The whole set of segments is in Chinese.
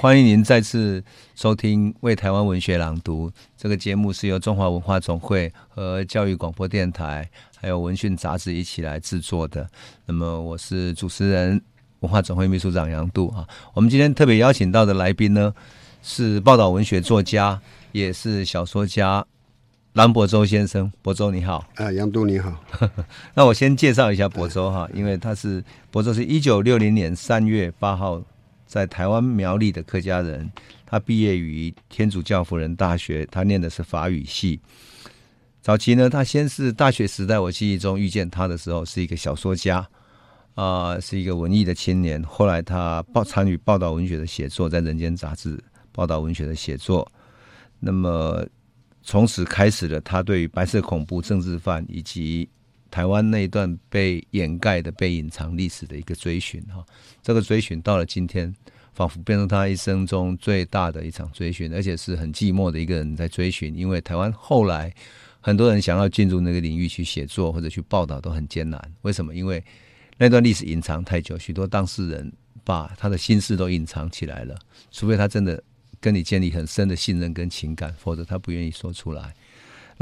欢迎您再次收听《为台湾文学朗读》这个节目，是由中华文化总会和教育广播电台还有文讯杂志一起来制作的。那么，我是主持人文化总会秘书长杨度啊。我们今天特别邀请到的来宾呢，是报道文学作家，也是小说家蓝柏洲先生。柏洲你好，啊，杨度你好。那我先介绍一下柏洲哈，因为他是柏洲是一九六零年三月八号。在台湾苗栗的客家人，他毕业于天主教辅仁大学，他念的是法语系。早期呢，他先是大学时代，我记忆中遇见他的时候是一个小说家，啊、是一个文艺的青年。后来他报参与报道文学的写作，在《人间》杂志报道文学的写作。那么从此开始了他对白色恐怖、政治犯以及台湾那一段被掩盖的、被隐藏历史的一个追寻，哈，这个追寻到了今天，仿佛变成他一生中最大的一场追寻，而且是很寂寞的一个人在追寻。因为台湾后来很多人想要进入那个领域去写作或者去报道都很艰难。为什么？因为那段历史隐藏太久，许多当事人把他的心事都隐藏起来了。除非他真的跟你建立很深的信任跟情感，否则他不愿意说出来。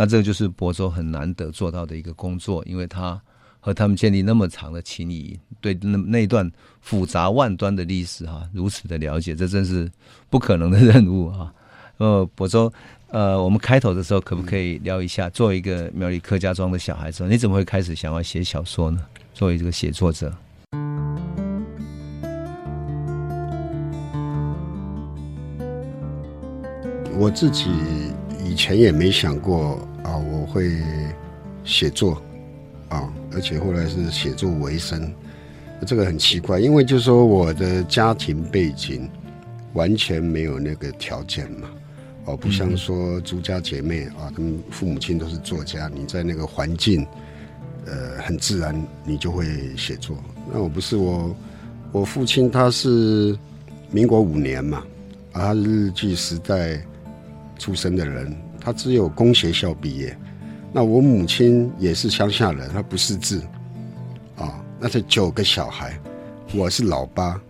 那这个就是博州很难得做到的一个工作，因为他和他们建立那么长的情谊，对那那段复杂万端的历史哈、如此的了解，这真是不可能的任务啊！呃，博州，呃，我们开头的时候可不可以聊一下，作为一个苗栗客家庄的小孩子，你怎么会开始想要写小说呢？作为这个写作者，我自己。以前也没想过啊，我会写作啊，而且后来是写作为生，这个很奇怪，因为就是说我的家庭背景完全没有那个条件嘛，哦，不像说朱家姐妹啊，他们父母亲都是作家，你在那个环境，呃，很自然你就会写作。那我不是我，我父亲他是民国五年嘛，啊，他是日据时代。出生的人，他只有工学校毕业。那我母亲也是乡下人，她不识字，啊，那是九个小孩，我是老八。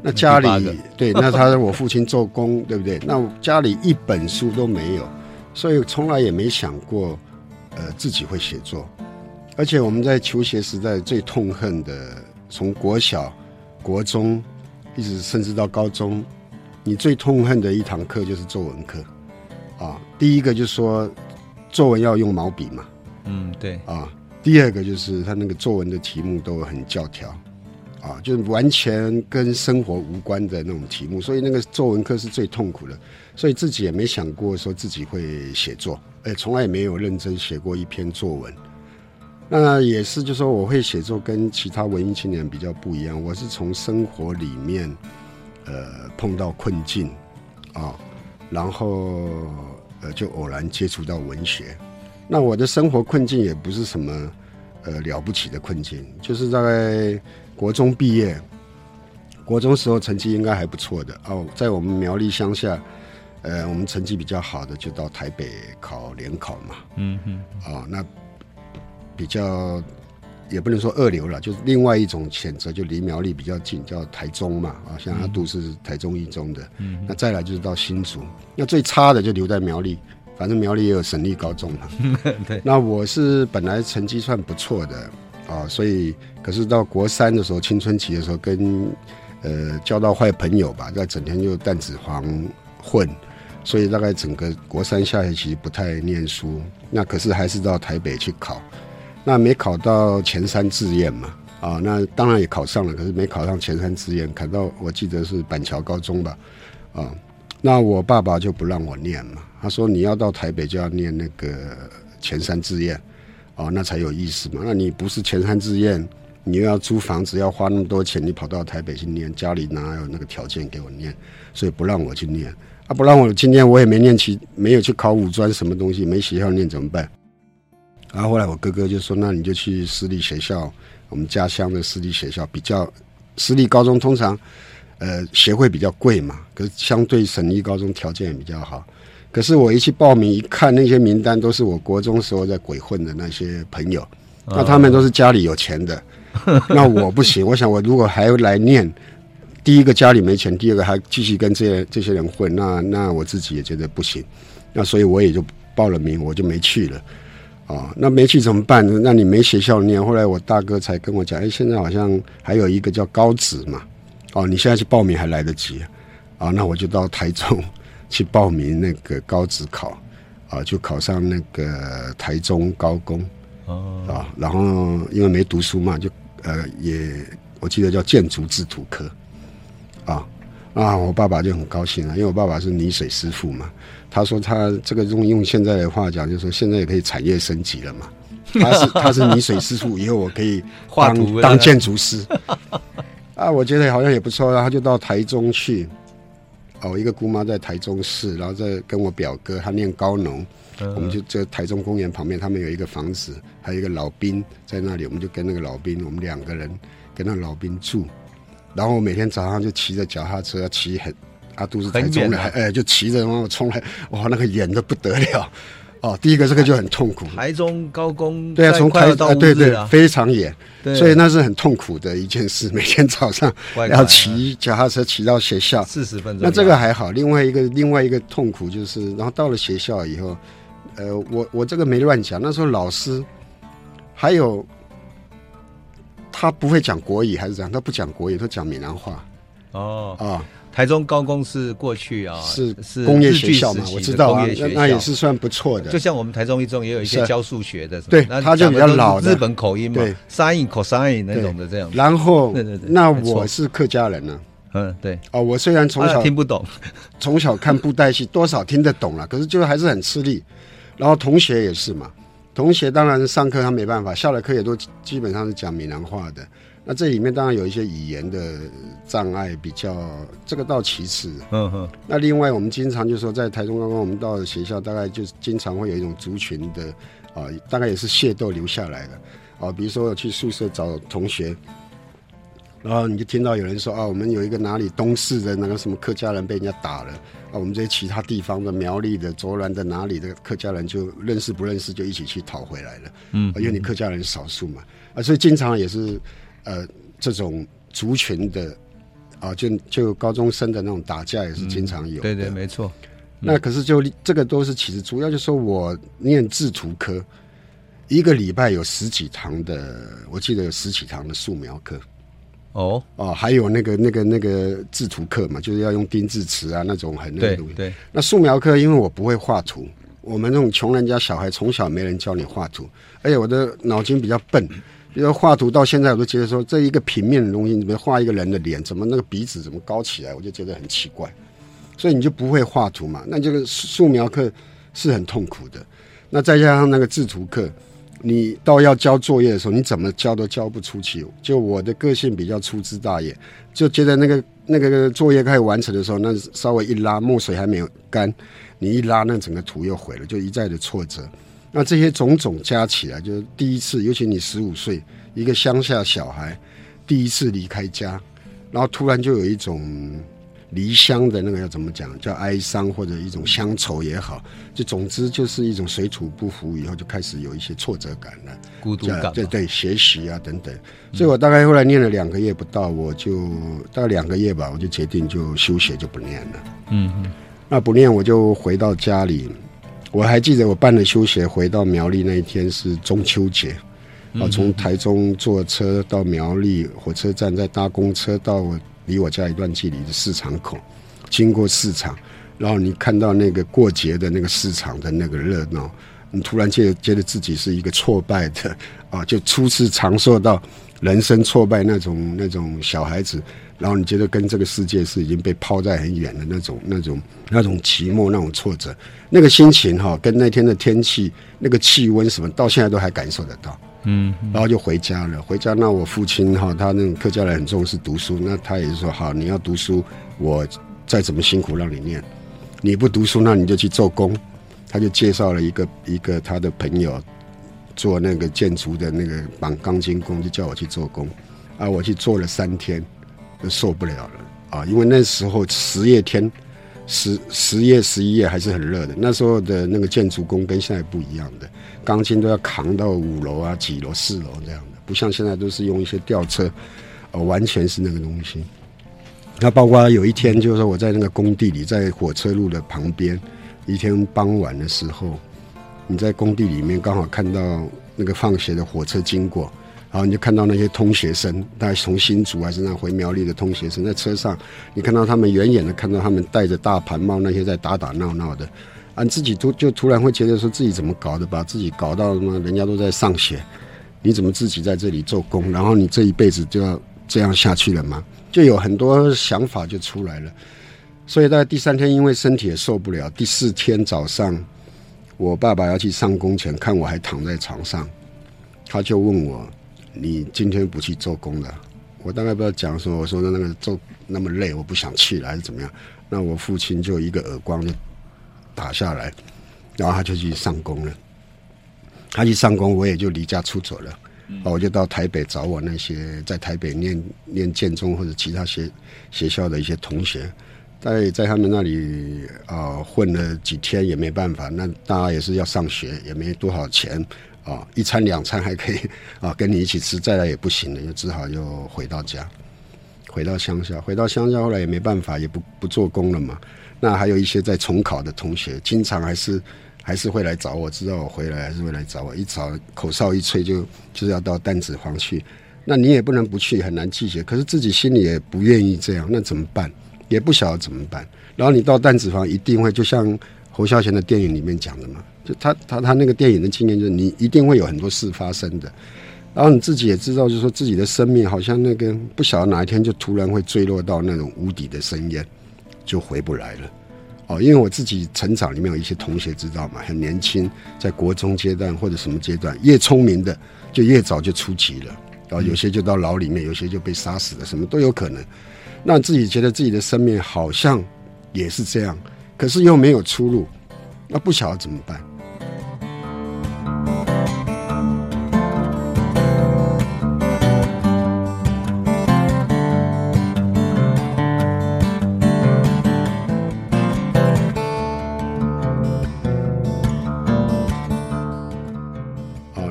那家里对，那他我父亲做工，对不对？那家里一本书都没有，所以从来也没想过，呃，自己会写作。而且我们在求学时代最痛恨的，从国小、国中，一直甚至到高中，你最痛恨的一堂课就是作文课。啊，第一个就是说，作文要用毛笔嘛，嗯，对，啊，第二个就是他那个作文的题目都很教条，啊，就是完全跟生活无关的那种题目，所以那个作文课是最痛苦的，所以自己也没想过说自己会写作，哎，从来也没有认真写过一篇作文。那也是，就是说我会写作跟其他文艺青年比较不一样，我是从生活里面，呃，碰到困境，啊。然后，呃，就偶然接触到文学。那我的生活困境也不是什么，呃，了不起的困境，就是大概国中毕业，国中时候成绩应该还不错的哦，在我们苗栗乡下，呃，我们成绩比较好的就到台北考联考嘛。嗯嗯。啊，那比较。也不能说二流了，就是另外一种选择，就离苗栗比较近，叫台中嘛，啊，像阿杜是台中一中的，嗯，那再来就是到新竹，那最差的就留在苗栗，反正苗栗也有省立高中嘛，对，那我是本来成绩算不错的啊，所以可是到国三的时候，青春期的时候跟呃交到坏朋友吧，在整天就弹子黄混，所以大概整个国三下学期不太念书，那可是还是到台北去考。那没考到前三志愿嘛？啊，那当然也考上了，可是没考上前三志愿，考到我记得是板桥高中吧？啊，那我爸爸就不让我念嘛，他说你要到台北就要念那个前三志愿，哦，那才有意思嘛。那你不是前三志愿，你又要租房子，要花那么多钱，你跑到台北去念，家里哪有那个条件给我念？所以不让我去念。啊，不让我去念，我也没念起，没有去考五专，什么东西没学校念怎么办？然后后来我哥哥就说：“那你就去私立学校，我们家乡的私立学校比较，私立高中通常，呃，学费比较贵嘛，可是相对省立高中条件也比较好。可是我一去报名，一看那些名单，都是我国中时候在鬼混的那些朋友，那他们都是家里有钱的，那我不行。我想我如果还要来念，第一个家里没钱，第二个还继续跟这些这些人混，那那我自己也觉得不行。那所以我也就报了名，我就没去了。”哦，那没去怎么办？那你没学校念。后来我大哥才跟我讲，哎，现在好像还有一个叫高职嘛。哦，你现在去报名还来得及。啊，那我就到台中 去报名那个高职考，啊，就考上那个台中高工。哦。啊，然后因为没读书嘛，就呃也我记得叫建筑制图科。啊，啊，我爸爸就很高兴了，因为我爸爸是泥水师傅嘛。他说他这个用用现在的话讲，就是说现在也可以产业升级了嘛。他是他是泥水师傅，以后我可以当当建筑师。啊，我觉得好像也不错。然后他就到台中去。哦，我一个姑妈在台中市，然后再跟我表哥他念高农，嗯、我们就在台中公园旁边，他们有一个房子，还有一个老兵在那里，我们就跟那个老兵，我们两个人跟那个老兵住。然后我每天早上就骑着脚踏车骑很。啊都是台中的，哎，就骑着然后冲来，哇，那个远的不得了，哦，第一个这个就很痛苦。台中高工对啊，从台到对对，非常远，所以那是很痛苦的一件事。每天早上要骑脚踏车骑到学校四十分钟，那这个还好。另外一个另外一个痛苦就是，然后到了学校以后，呃，我我这个没乱讲，那时候老师还有他不会讲国语还是怎样，他不讲国语，他讲闽南话。哦啊。台中高工是过去啊，是是工业学校嘛，我知道啊，那也是算不错的。就像我们台中一中也有一些教数学的，对，他就比较老的日本口音嘛，sin cosine 那种的这样。然后，那我是客家人呢，嗯，对。哦，我虽然从小听不懂，从小看布袋戏，多少听得懂了，可是就还是很吃力。然后同学也是嘛，同学当然上课他没办法，下了课也都基本上是讲闽南话的。那这里面当然有一些语言的障碍，比较这个倒其次。嗯哼。那另外，我们经常就说，在台中刚刚我们到了学校，大概就经常会有一种族群的啊，大概也是械斗留下来的啊。比如说我去宿舍找同学，然后你就听到有人说啊，我们有一个哪里东市的那个什么客家人被人家打了啊，我们这些其他地方的苗栗的、卓兰的哪里的客家人就认识不认识就一起去讨回来了。嗯，因为你客家人少数嘛啊，所以经常也是。呃，这种族群的啊，就就高中生的那种打架也是经常有、嗯。对对，没错。那可是就这个都是其实主要就是说我念制图科，一个礼拜有十几堂的，我记得有十几堂的素描课。哦哦，还有那个那个那个制图课嘛，就是要用丁字词啊那种很那个东西。对，对。那素描课因为我不会画图，我们那种穷人家小孩从小没人教你画图，而且我的脑筋比较笨。比如画图到现在，我都觉得说，这一个平面的东西，你比如画一个人的脸，怎么那个鼻子怎么高起来，我就觉得很奇怪。所以你就不会画图嘛？那这个素描课是很痛苦的。那再加上那个制图课，你到要交作业的时候，你怎么交都交不出去。就我的个性比较粗枝大叶，就觉得那个那个作业开始完成的时候，那稍微一拉，墨水还没有干，你一拉，那整个图又毁了，就一再的挫折。那这些种种加起来，就是第一次，尤其你十五岁，一个乡下小孩，第一次离开家，然后突然就有一种离乡的那个要怎么讲，叫哀伤或者一种乡愁也好，就总之就是一种水土不服，以后就开始有一些挫折感了，孤独感，对对，学习啊等等。所以我大概后来念了两个月不到，我就大概两个月吧，我就决定就休学就不念了。嗯嗯，那不念我就回到家里。我还记得我办了休学回到苗栗那一天是中秋节，啊，从台中坐车到苗栗火车站，再搭公车到离我家一段距离的市场口，经过市场，然后你看到那个过节的那个市场的那个热闹，你突然觉得觉得自己是一个挫败的啊，就初次尝受到人生挫败那种那种小孩子。然后你觉得跟这个世界是已经被抛在很远的那种、那种、那种寂寞、那种挫折，那个心情哈，跟那天的天气、那个气温什么，到现在都还感受得到。嗯，然后就回家了。回家，那我父亲哈，他那种客家人很重视读书，那他也是说好，你要读书，我再怎么辛苦让你念，你不读书，那你就去做工。他就介绍了一个一个他的朋友做那个建筑的那个绑钢筋工，就叫我去做工。啊，我去做了三天，就受不了了啊！因为那时候十月天，十十月十一月还是很热的。那时候的那个建筑工跟现在不一样的，钢筋都要扛到五楼啊、几楼、四楼这样的，不像现在都是用一些吊车，呃，完全是那个东西。那包括有一天，就是说我在那个工地里，在火车路的旁边，一天傍晚的时候，你在工地里面刚好看到那个放学的火车经过。然后你就看到那些通学生，大概从新竹还是那回苗栗的通学生，在车上，你看到他们远远的看到他们戴着大盘帽，那些在打打闹闹的，啊，自己突就突然会觉得说自己怎么搞的，把自己搞到什么？人家都在上学，你怎么自己在这里做工？然后你这一辈子就要这样下去了吗？就有很多想法就出来了。所以在第三天，因为身体也受不了，第四天早上，我爸爸要去上工前，看我还躺在床上，他就问我。你今天不去做工了？我大概不知道讲说，我说的那个做那么累，我不想去了，还是怎么样？那我父亲就一个耳光就打下来，然后他就去上工了。他去上工，我也就离家出走了。嗯、我就到台北找我那些在台北念念建中或者其他学学校的一些同学，在在他们那里啊、呃、混了几天也没办法，那大家也是要上学，也没多少钱。啊，一餐两餐还可以啊，跟你一起吃，再来也不行了，就只好又回到家，回到乡下，回到乡下，后来也没办法，也不不做工了嘛。那还有一些在重考的同学，经常还是还是会来找我，知道我回来还是会来找我，一找口哨一吹就就是要到淡水房去，那你也不能不去，很难拒绝，可是自己心里也不愿意这样，那怎么办？也不晓得怎么办。然后你到弹子房一定会就像侯孝贤的电影里面讲的嘛。就他他他那个电影的经验，就是你一定会有很多事发生的，然后你自己也知道，就是说自己的生命好像那个不晓得哪一天就突然会坠落到那种无底的深渊，就回不来了。哦，因为我自己成长里面有一些同学知道嘛，很年轻，在国中阶段或者什么阶段，越聪明的就越早就出局了，然后有些就到牢里面，有些就被杀死了，什么都有可能。那自己觉得自己的生命好像也是这样，可是又没有出路，那不晓得怎么办。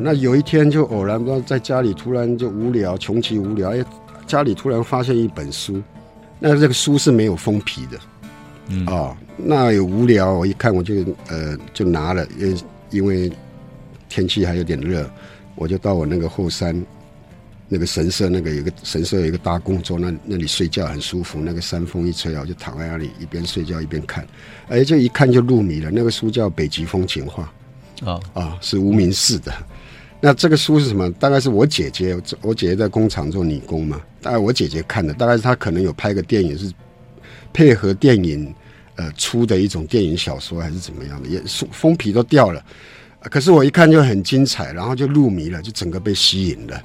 那有一天就偶然不知道在家里突然就无聊，穷其无聊，哎，家里突然发现一本书，那这个书是没有封皮的，嗯啊、哦，那有无聊，我一看我就呃就拿了，因为因为天气还有点热，我就到我那个后山那个神社那个有个神社有一个大工桌，那那里睡觉很舒服，那个山风一吹啊，我就躺在那里一边睡觉一边看，哎，就一看就入迷了。那个书叫《北极风情画》，啊啊，是无名氏的。那这个书是什么？大概是我姐姐，我姐姐在工厂做女工嘛。大概我姐姐看的，大概是她可能有拍个电影，是配合电影呃出的一种电影小说，还是怎么样的？也书封皮都掉了，可是我一看就很精彩，然后就入迷了，就整个被吸引了。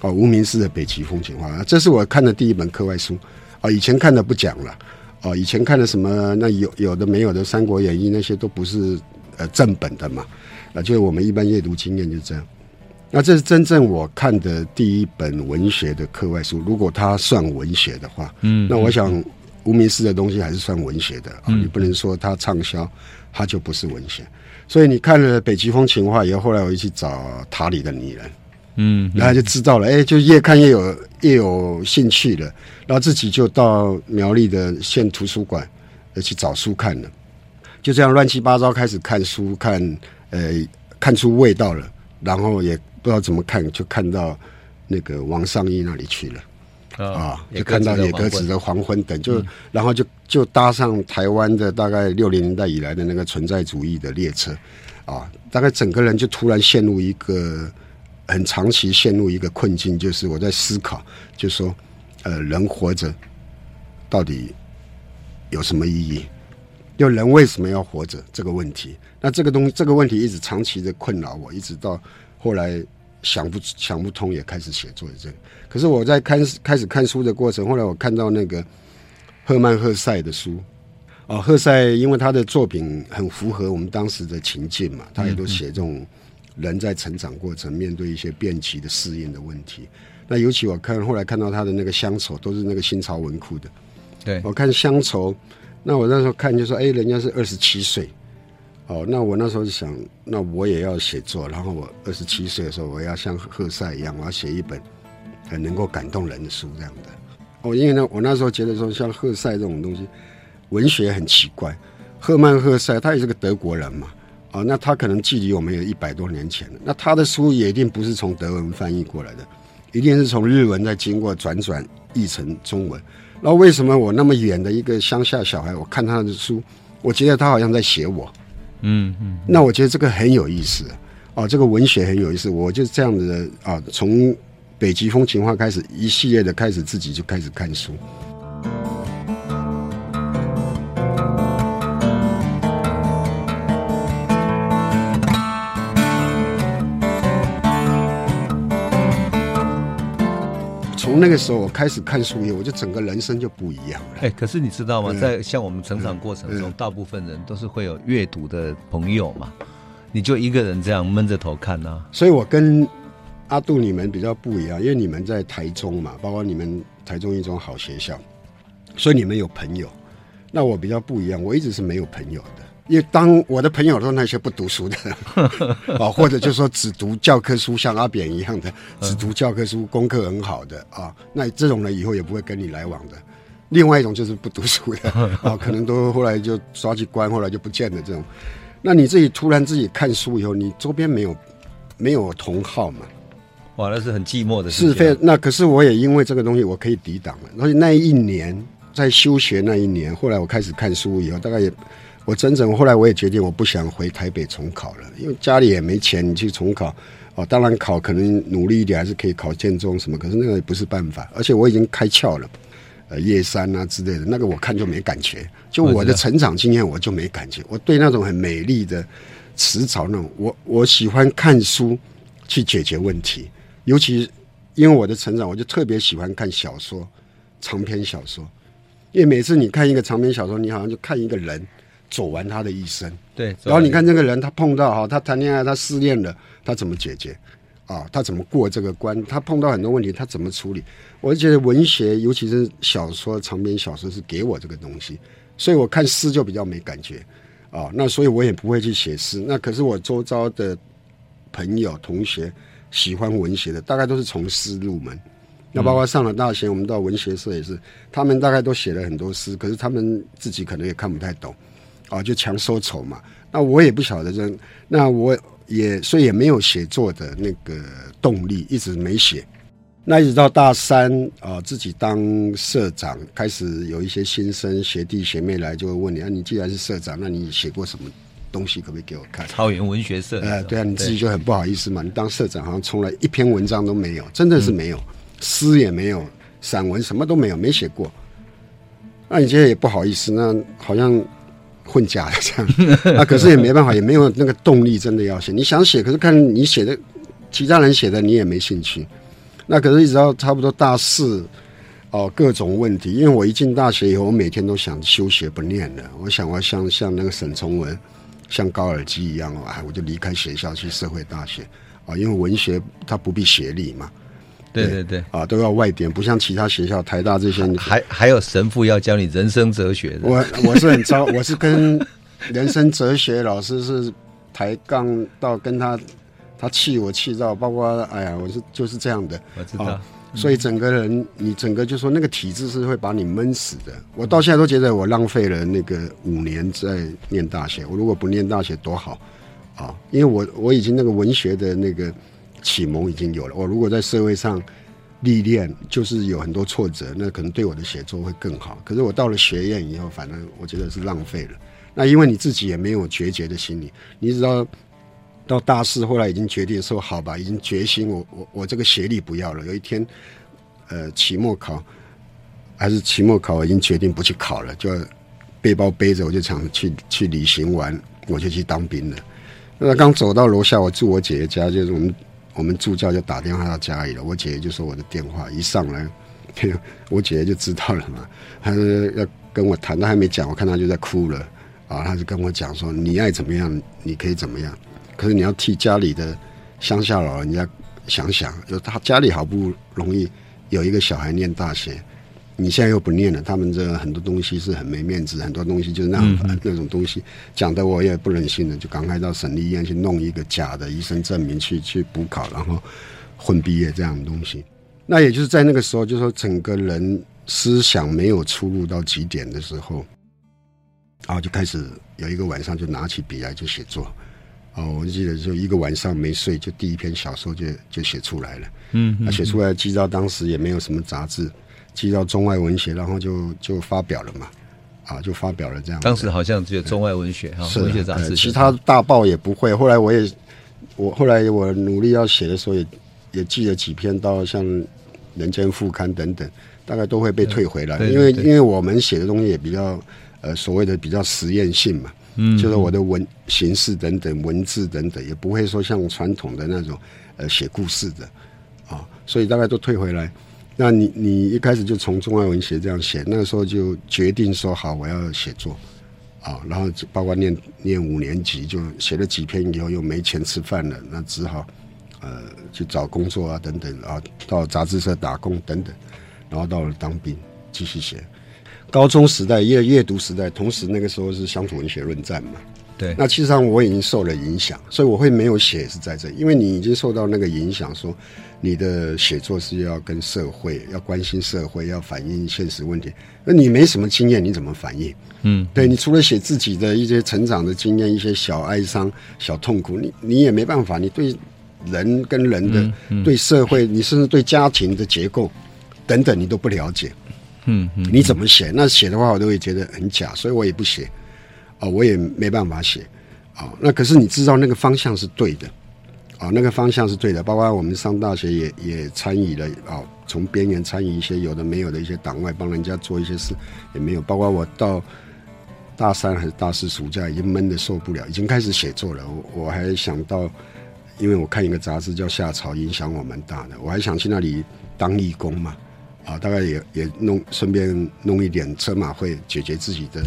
哦，无名氏的《北极风情画》，这是我看的第一本课外书。哦，以前看的不讲了。哦，以前看的什么那有有的没有的《三国演义》那些都不是呃正本的嘛。啊，就是我们一般阅读经验就这样。那这是真正我看的第一本文学的课外书，如果它算文学的话，嗯，那我想无名氏的东西还是算文学的啊，嗯，你不能说它畅销，它就不是文学。所以你看了《北极风情画》以后，后来我又去找《塔里的女人》，嗯，然后就知道了，哎，就越看越有越有兴趣了，然后自己就到苗栗的县图书馆去找书看了，就这样乱七八糟开始看书，看呃看出味道了，然后也。不知道怎么看，就看到那个王尚义那里去了，哦、啊，就看到野鸽子的黄昏等，就、嗯、然后就就搭上台湾的大概六零年代以来的那个存在主义的列车，啊，大概整个人就突然陷入一个很长期陷入一个困境，就是我在思考，就说，呃，人活着到底有什么意义？就人为什么要活着这个问题？那这个东这个问题一直长期的困扰我，一直到。后来想不想不通，也开始写作这个。可是我在看开始看书的过程，后来我看到那个赫曼·赫塞的书。哦，赫塞因为他的作品很符合我们当时的情境嘛，他也都写这种人在成长过程面对一些变期的适应的问题。那尤其我看后来看到他的那个乡愁，都是那个新潮文库的。对，我看乡愁，那我那时候看就说，哎，人家是二十七岁，哦，那我那时候就想，那我也要写作，然后我二十七岁的时候，我要像赫塞一样，我要写一本很能够感动人的书这样的。哦，因为呢，我那时候觉得说，像赫塞这种东西。文学很奇怪，赫曼·赫塞他也是个德国人嘛，啊，那他可能距离我们有一百多年前，那他的书也一定不是从德文翻译过来的，一定是从日文再经过转转译成中文。那为什么我那么远的一个乡下小孩，我看他的书，我觉得他好像在写我，嗯嗯，那我觉得这个很有意思，哦，这个文学很有意思，我就这样子的啊，从北极风情画开始，一系列的开始自己就开始看书。从那个时候我开始看书以后，我就整个人生就不一样了。哎，可是你知道吗？在像我们成长过程中，大部分人都是会有阅读的朋友嘛，你就一个人这样闷着头看呢？所以我跟阿杜你们比较不一样，因为你们在台中嘛，包括你们台中一中好学校，所以你们有朋友。那我比较不一样，我一直是没有朋友的。因为当我的朋友都是那些不读书的，啊，或者就是说只读教科书，像阿扁一样的，只读教科书，功课很好的啊，那这种人以后也不会跟你来往的。另外一种就是不读书的啊，可能都后来就抓去关，后来就不见了。这种，那你自己突然自己看书以后，你周边没有没有同好嘛？哇，那是很寂寞的事情。是非那可是我也因为这个东西，我可以抵挡了。所以那一年在休学那一年，后来我开始看书以后，大概也。我整整后来我也决定我不想回台北重考了，因为家里也没钱，你去重考，哦，当然考可能努力一点还是可以考建中什么，可是那个也不是办法，而且我已经开窍了，呃，叶山啊之类的，那个我看就没感觉，就我的成长经验我就没感觉，我对那种很美丽的词藻那种，我我喜欢看书去解决问题，尤其因为我的成长，我就特别喜欢看小说，长篇小说，因为每次你看一个长篇小说，你好像就看一个人。走完他的一生，对。然后你看这个人，他碰到哈，他谈恋爱，他失恋了，他怎么解决？啊，他怎么过这个关？他碰到很多问题，他怎么处理？我觉得文学，尤其是小说、长篇小说，是给我这个东西，所以我看诗就比较没感觉啊。那所以我也不会去写诗。那可是我周遭的朋友、同学喜欢文学的，大概都是从诗入门。那包括上了大学，我们到文学社也是，他们大概都写了很多诗，可是他们自己可能也看不太懂。啊，就强收筹嘛。那我也不晓得这，那我也所以也没有写作的那个动力，一直没写。那一直到大三啊，自己当社长，开始有一些新生学弟学妹来，就会问你啊，你既然是社长，那你写过什么东西？可不可以给我看？草原文学社。呃，对啊，你自己就很不好意思嘛。你当社长好像从来一篇文章都没有，真的是没有，诗、嗯、也没有，散文什么都没有，没写过。那你觉得也不好意思，那好像。混假的这样，啊，可是也没办法，也没有那个动力，真的要写。你想写，可是看你写的，其他人写的你也没兴趣。那可是一直到差不多大四，哦，各种问题。因为我一进大学以后，我每天都想休学不念了。我想我要像像那个沈从文，像高尔基一样啊，我就离开学校去社会大学啊，因为文学它不必学历嘛。对对对，啊，都要外点，不像其他学校，台大这些，还还有神父要教你人生哲学的。我我是很糟，我是跟人生哲学老师是抬杠到跟他，他气我气到，包括哎呀，我是就是这样的。我知道，啊，所以整个人你整个就说那个体制是会把你闷死的。我到现在都觉得我浪费了那个五年在念大学。我如果不念大学多好啊，因为我我已经那个文学的那个。启蒙已经有了。我如果在社会上历练，就是有很多挫折，那可能对我的写作会更好。可是我到了学院以后，反正我觉得是浪费了。那因为你自己也没有决绝的心理，你知道到大四后来已经决定说好吧，已经决心我我我这个学历不要了。有一天，呃，期末考还是期末考，我已经决定不去考了，就背包背着，我就想去去旅行玩，我就去当兵了。那刚走到楼下，我住我姐姐家，就是我们。我们助教就打电话到家里了，我姐姐就说我的电话一上来，我姐姐就知道了嘛，她说要跟我谈，她还没讲，我看她就在哭了啊，她就跟我讲说，你爱怎么样，你可以怎么样，可是你要替家里的乡下老人家想想，就他家里好不容易有一个小孩念大学。你现在又不念了，他们这很多东西是很没面子，很多东西就是那样、嗯、那种东西，讲的我也不忍心了，就赶快到省立医院去弄一个假的医生证明去去补考，然后混毕业这样的东西。那也就是在那个时候，就是说整个人思想没有出入到极点的时候，然后就开始有一个晚上就拿起笔来就写作。哦，我记得就一个晚上没睡，就第一篇小说就就写出来了。嗯，那写出来，记到当时也没有什么杂志。寄到中外文学，然后就就发表了嘛，啊，就发表了这样。当时好像只有中外文学哈，文学杂志，其他大报也不会。后来我也，我后来我努力要写的时候也，也也寄了几篇到像《人间副刊》等等，大概都会被退回来，因为因为我们写的东西也比较呃所谓的比较实验性嘛，嗯，就是我的文形式等等文字等等，也不会说像传统的那种呃写故事的啊，所以大概都退回来。那你你一开始就从中外文学这样写，那个时候就决定说好我要写作，啊，然后包括念念五年级就写了几篇以后又没钱吃饭了，那只好呃去找工作啊等等啊，到杂志社打工等等，然后到了当兵继续写。高中时代阅阅读时代，同时那个时候是乡土文学论战嘛。对，那其实上我已经受了影响，所以我会没有写是在这，因为你已经受到那个影响，说你的写作是要跟社会要关心社会，要反映现实问题。那你没什么经验，你怎么反映？嗯，对，你除了写自己的一些成长的经验，一些小哀伤、小痛苦，你你也没办法。你对人跟人的、嗯嗯、对社会，你甚至对家庭的结构等等，你都不了解。嗯嗯，你怎么写？那写的话，我都会觉得很假，所以我也不写。哦，我也没办法写，哦，那可是你知道那个方向是对的，哦，那个方向是对的。包括我们上大学也也参与了，哦，从边缘参与一些有的没有的一些党外，帮人家做一些事也没有。包括我到大三还是大四暑假，已经闷得受不了，已经开始写作了。我我还想到，因为我看一个杂志叫《夏草》，影响我蛮大的，我还想去那里当义工嘛，啊，大概也也弄顺便弄一点车马会，解决自己的。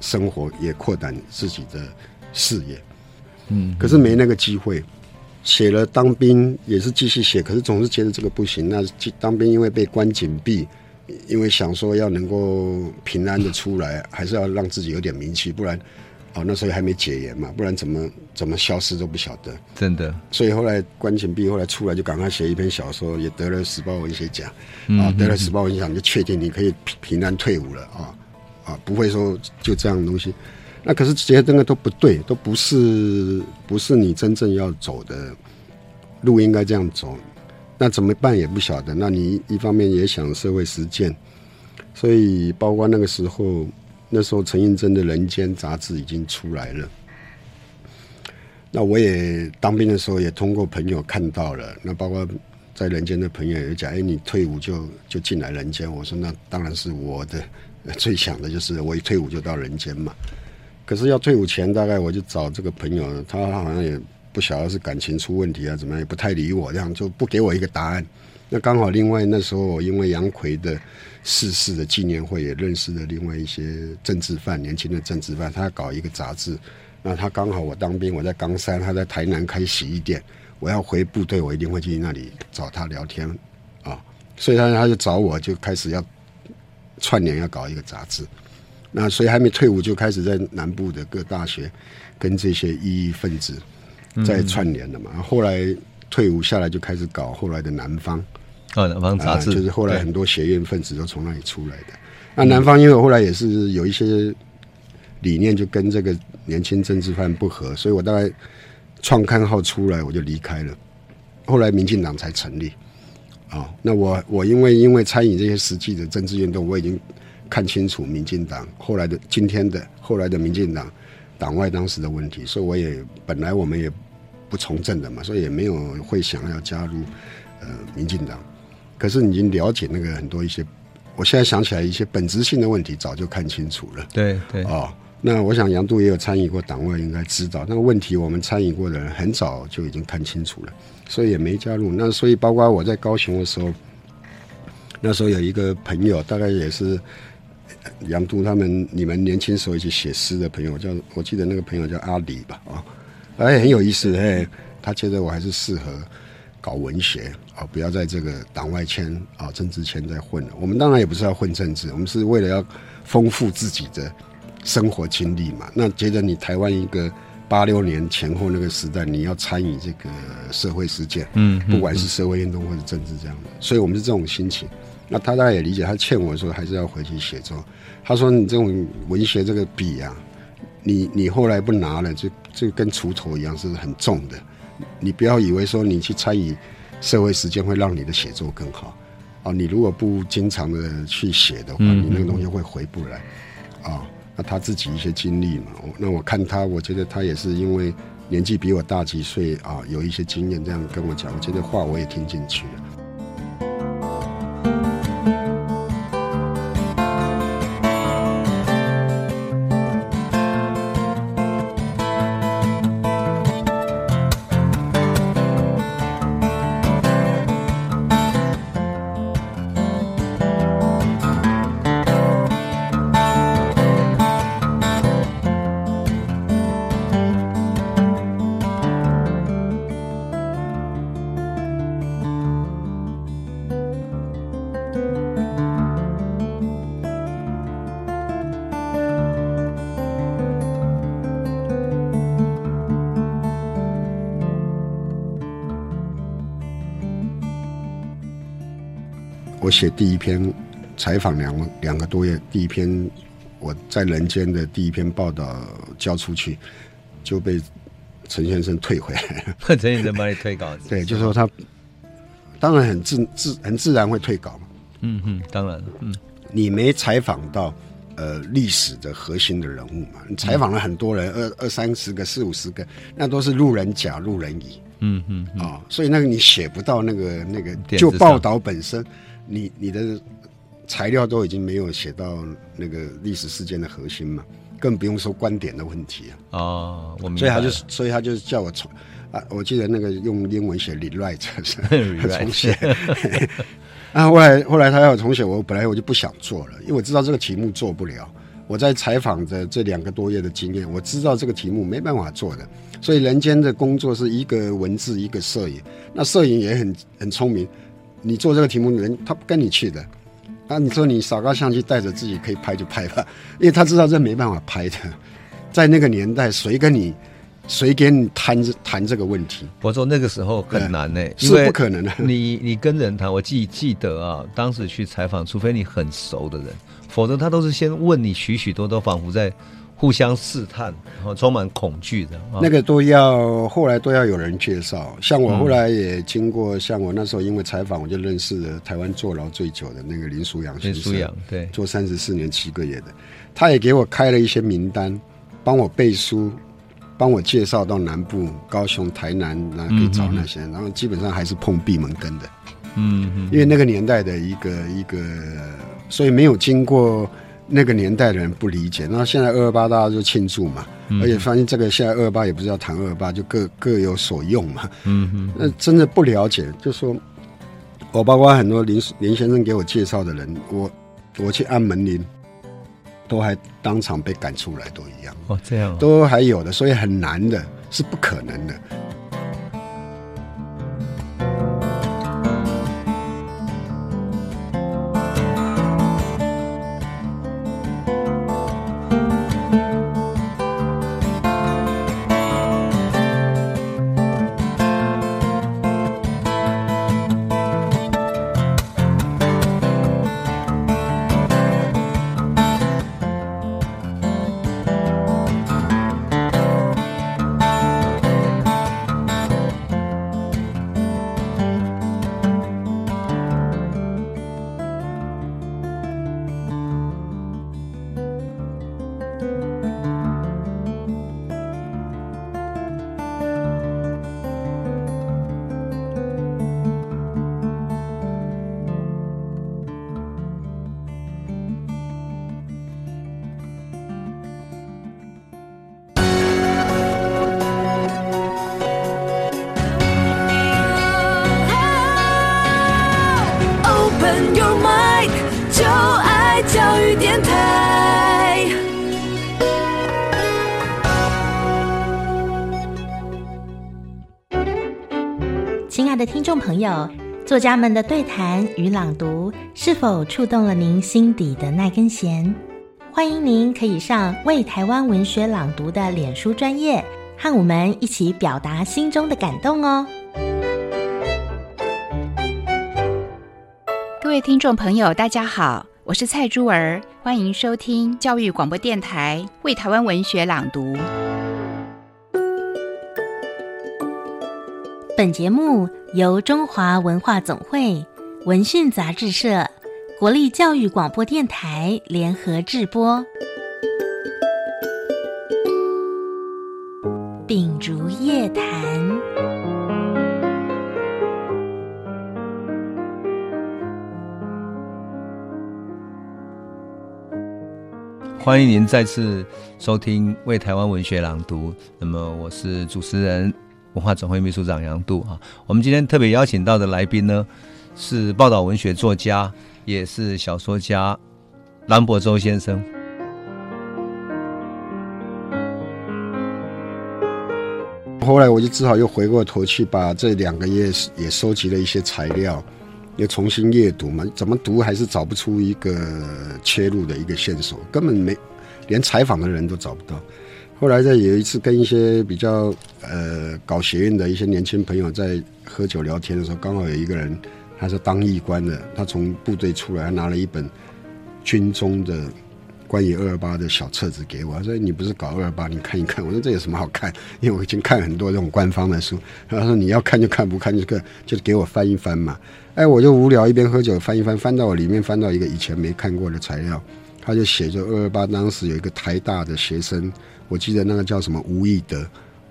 生活也扩展自己的事业，嗯，可是没那个机会。写了当兵也是继续写，可是总是觉得这个不行。那当兵因为被关紧闭，因为想说要能够平安的出来，还是要让自己有点名气，不然哦那时候还没解严嘛，不然怎么怎么消失都不晓得。真的，所以后来关紧闭，后来出来就赶快写一篇小说，也得了时报文学奖啊，得了时报文学奖就确定你可以平安退伍了啊。啊，不会说就这样的东西，那可是这些东西都不对，都不是不是你真正要走的路，应该这样走，那怎么办也不晓得。那你一方面也想社会实践，所以包括那个时候，那时候陈映真的《人间》杂志已经出来了，那我也当兵的时候也通过朋友看到了，那包括在《人间》的朋友也讲，哎，你退伍就就进来《人间》，我说那当然是我的。最想的就是我一退伍就到人间嘛，可是要退伍前，大概我就找这个朋友，他好像也不晓得是感情出问题啊，怎么也不太理我，这样就不给我一个答案。那刚好另外那时候我因为杨奎的逝世的纪念会，也认识了另外一些政治犯，年轻的政治犯，他搞一个杂志。那他刚好我当兵，我在冈山，他在台南开洗衣店，我要回部队，我一定会去那里找他聊天啊，所以他他就找我就开始要。串联要搞一个杂志，那所以还没退伍就开始在南部的各大学跟这些异议分子在串联了嘛。嗯、后来退伍下来就开始搞后来的南方，啊、哦，南方杂志、呃、就是后来很多学院分子都从那里出来的。那南方因为我后来也是有一些理念就跟这个年轻政治犯不合，所以我大概创刊号出来我就离开了。后来民进党才成立。啊、哦，那我我因为因为参与这些实际的政治运动，我已经看清楚民进党后来的今天的后来的民进党党外当时的问题，所以我也本来我们也不从政的嘛，所以也没有会想要加入呃民进党。可是你已经了解那个很多一些，我现在想起来一些本质性的问题早就看清楚了。对对，哦，那我想杨度也有参与过党外，应该知道那个问题。我们参与过的人很早就已经看清楚了，所以也没加入。那所以包括我在高雄的时候，那时候有一个朋友，大概也是杨渡他们你们年轻时候一起写诗的朋友，叫我记得那个朋友叫阿里吧，啊，哎很有意思，哎，他觉得我还是适合搞文学啊，不要在这个党外圈啊、政治圈再混了。我们当然也不是要混政治，我们是为了要丰富自己的。生活经历嘛，那觉得你台湾一个八六年前后那个时代，你要参与这个社会实践，嗯，不管是社会运动或者政治这样的，所以我们是这种心情。那他大概也理解，他劝我说还是要回去写作。他说你这种文学这个笔啊，你你后来不拿了，就就跟锄头一样是很重的。你不要以为说你去参与社会实践会让你的写作更好啊，你如果不经常的去写的话，你那个东西会回不来啊。那他自己一些经历嘛，那我看他，我觉得他也是因为年纪比我大几岁啊，有一些经验，这样跟我讲，我觉得话我也听进去了。写第一篇采访两两个多月，第一篇我在人间的第一篇报道交出去，就被陈先生退回来了。陈先生帮你退稿子？对，就是说他当然很自自很自然会退稿嘛。嗯嗯，当然，嗯，你没采访到呃历史的核心的人物嘛？你采访了很多人，二二三十个、四五十个，那都是路人甲、路人乙。嗯嗯啊、哦，所以那个你写不到那个那个就报道本身。你你的材料都已经没有写到那个历史事件的核心嘛，更不用说观点的问题啊。哦，我。所以他就所以他就叫我重啊，我记得那个用英文写 rewrite 重写。啊，后来后来他要我重写，我本来我就不想做了，因为我知道这个题目做不了。我在采访的这两个多月的经验，我知道这个题目没办法做的。所以人间的工作是一个文字，一个摄影。那摄影也很很聪明。你做这个题目的人，他不跟你去的，啊，你说你扫个相机带着自己可以拍就拍吧，因为他知道这没办法拍的，在那个年代，谁跟你，谁跟你谈这谈这个问题？我说那个时候很难呢、欸，是不可能的。你你跟人谈，我记记得啊，当时去采访，除非你很熟的人，否则他都是先问你许许多多，仿佛在。互相试探，然后充满恐惧的，那个都要后来都要有人介绍。像我后来也经过，嗯、像我那时候因为采访，我就认识了台湾坐牢最久的那个林书阳先生。对，坐三十四年七个月的，他也给我开了一些名单，帮我背书，帮我介绍到南部、高雄、台南，然后可以找那些，嗯、然后基本上还是碰闭门羹的。嗯嗯，因为那个年代的一个一个，所以没有经过。那个年代的人不理解，那现在二二八大家就庆祝嘛，嗯、而且发现这个现在二二八也不是要谈二二八，就各各有所用嘛。嗯嗯，那真的不了解，就说，我包括很多林林先生给我介绍的人，我我去按门铃，都还当场被赶出来，都一样。哦，这样、哦、都还有的，所以很难的，是不可能。的朋友，作家们的对谈与朗读是否触动了您心底的那根弦？欢迎您可以上为台湾文学朗读的脸书专业，和我们一起表达心中的感动哦。各位听众朋友，大家好，我是蔡珠儿，欢迎收听教育广播电台为台湾文学朗读。本节目由中华文化总会、文讯杂志社、国立教育广播电台联合制播。秉烛夜谈，欢迎您再次收听《为台湾文学朗读》。那么，我是主持人。文化总会秘书长杨度啊，我们今天特别邀请到的来宾呢，是报道文学作家，也是小说家蓝博洲先生。后来我就只好又回过头去把这两个月也收集了一些材料，又重新阅读嘛，怎么读还是找不出一个切入的一个线索，根本没连采访的人都找不到。后来在有一次跟一些比较呃搞学院的一些年轻朋友在喝酒聊天的时候，刚好有一个人他是当役官的，他从部队出来，他拿了一本军中的关于二二八的小册子给我，他说：“你不是搞二二八，你看一看。”我说：“这有什么好看？因为我已经看很多这种官方的书。”他说：“你要看就看，不看就看，就给我翻一翻嘛。”哎，我就无聊，一边喝酒翻一翻，翻到我里面翻到一个以前没看过的材料，他就写着二二八当时有一个台大的学生。我记得那个叫什么吴义德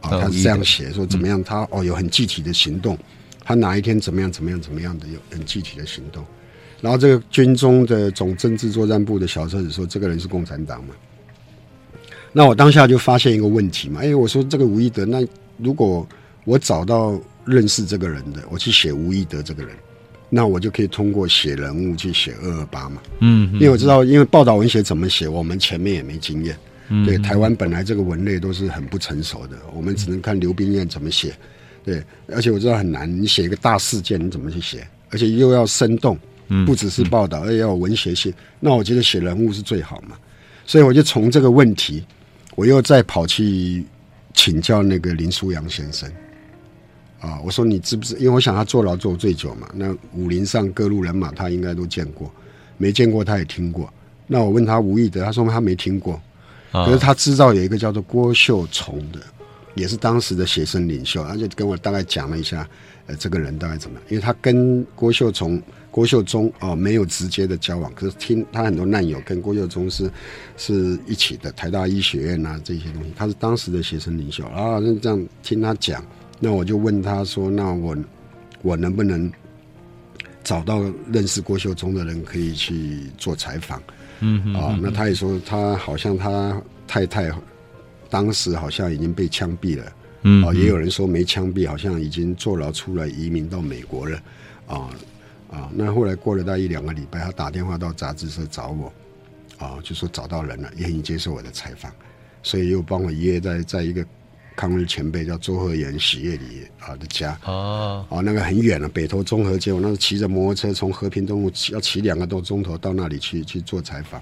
啊，他是这样写说怎么样，他哦有很具体的行动，他哪一天怎么样怎么样怎么样的有很具体的行动，然后这个军中的总政治作战部的小册子说这个人是共产党嘛，那我当下就发现一个问题嘛，哎，我说这个吴义德，那如果我找到认识这个人的，我去写吴义德这个人，那我就可以通过写人物去写二二八嘛，嗯，因为我知道，因为报道文学怎么写，我们前面也没经验。嗯对，台湾本来这个文类都是很不成熟的，我们只能看刘冰燕怎么写。对，而且我知道很难，你写一个大事件你怎么去写？而且又要生动，不只是报道，而且要有文学性。那我觉得写人物是最好嘛。所以我就从这个问题，我又再跑去请教那个林书阳先生。啊，我说你知不知？因为我想他坐牢坐最久嘛，那武林上各路人马他应该都见过，没见过他也听过。那我问他吴义德，他说他没听过。可是他知道有一个叫做郭秀崇的，也是当时的学生领袖，他就跟我大概讲了一下，呃，这个人大概怎么样？因为他跟郭秀崇、郭秀忠哦没有直接的交往，可是听他很多难友跟郭秀忠是是一起的，台大医学院啊这些东西，他是当时的学生领袖啊。那这样听他讲，那我就问他说：“那我我能不能找到认识郭秀忠的人，可以去做采访？”嗯嗯啊，那他也说他好像他太太当时好像已经被枪毙了，嗯啊，也有人说没枪毙，好像已经坐牢出来移民到美国了，啊啊，那后来过了大概一两个礼拜，他打电话到杂志社找我，啊，就说找到人了，愿意接受我的采访，所以又帮我约在在一个。抗日前辈叫周鹤岩喜业里啊的家。哦，哦那个很远了，北投综合街，我那时骑着摩托车从和平东路骑要骑两个多钟头到那里去去做采访，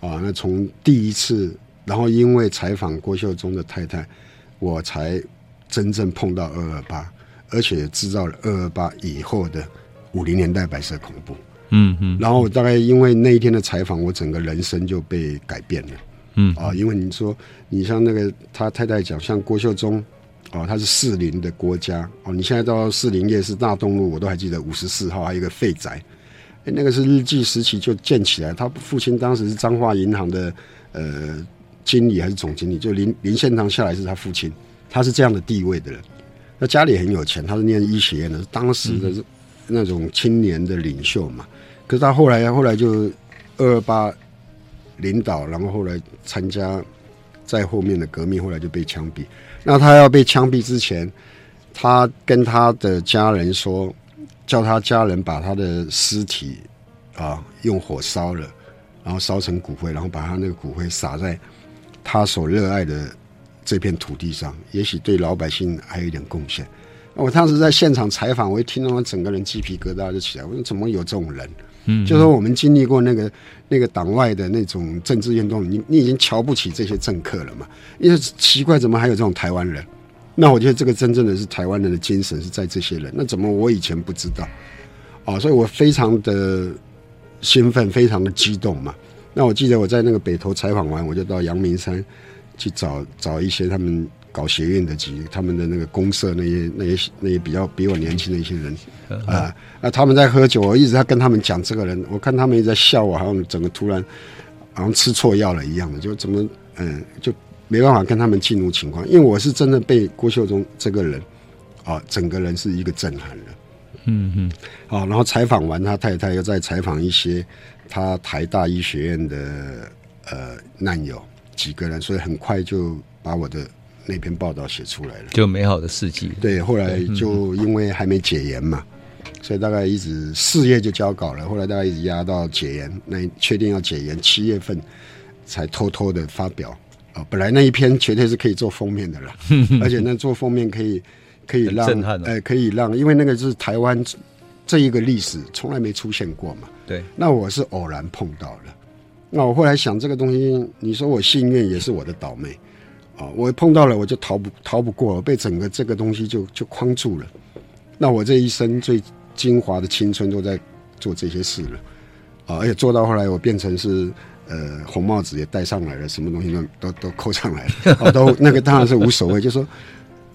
啊，那从第一次，然后因为采访郭秀忠的太太，我才真正碰到二二八，而且制造了二二八以后的五零年代白色恐怖，嗯嗯，然后大概因为那一天的采访，我整个人生就被改变了。嗯啊，因为你说你像那个他太太讲，像郭秀忠，哦，他是士林的郭家哦，你现在到士林夜市大东路，我都还记得五十四号还有一个废宅，哎，那个是日据时期就建起来。他父亲当时是彰化银行的呃经理还是总经理，就林林献堂下来是他父亲，他是这样的地位的人。那家里很有钱，他是念医学院的，是当时的那种青年的领袖嘛。可是他后来后来就二二八。领导，然后后来参加在后面的革命，后来就被枪毙。那他要被枪毙之前，他跟他的家人说，叫他家人把他的尸体啊用火烧了，然后烧成骨灰，然后把他那个骨灰撒在他所热爱的这片土地上，也许对老百姓还有一点贡献。我当时在现场采访，我一听到我整个人鸡皮疙瘩就起来。我说怎么有这种人？嗯，就说我们经历过那个那个党外的那种政治运动，你你已经瞧不起这些政客了嘛？因为奇怪，怎么还有这种台湾人？那我觉得这个真正的是台湾人的精神是在这些人。那怎么我以前不知道？哦，所以我非常的兴奋，非常的激动嘛。那我记得我在那个北投采访完，我就到阳明山去找找一些他们搞学院的几他们的那个公社那些那些那些比较比我年轻的一些人。啊，那他们在喝酒，我一直在跟他们讲这个人，我看他们一直在笑我，好像整个突然好像吃错药了一样的，就怎么嗯，就没办法跟他们进入情况，因为我是真的被郭秀忠这个人啊，整个人是一个震撼了，嗯嗯，好，然后采访完他太太，又再采访一些他台大医学院的呃难友几个人，所以很快就把我的。那篇报道写出来了，就美好的事迹。对，后来就因为还没解严嘛，所以大概一直四月就交稿了。后来大概一直压到解严，那确定要解严，七月份才偷偷的发表。啊，本来那一篇绝对是可以做封面的了，而且那做封面可以可以让哎，可以让，因为那个是台湾这一个历史从来没出现过嘛。对，那我是偶然碰到了。那我后来想，这个东西，你说我幸运，也是我的倒霉。啊，我碰到了，我就逃不逃不过，被整个这个东西就就框住了。那我这一生最精华的青春都在做这些事了，啊，而且做到后来，我变成是呃红帽子也戴上来了，什么东西都都都扣上来了，啊，都那个当然是无所谓，就说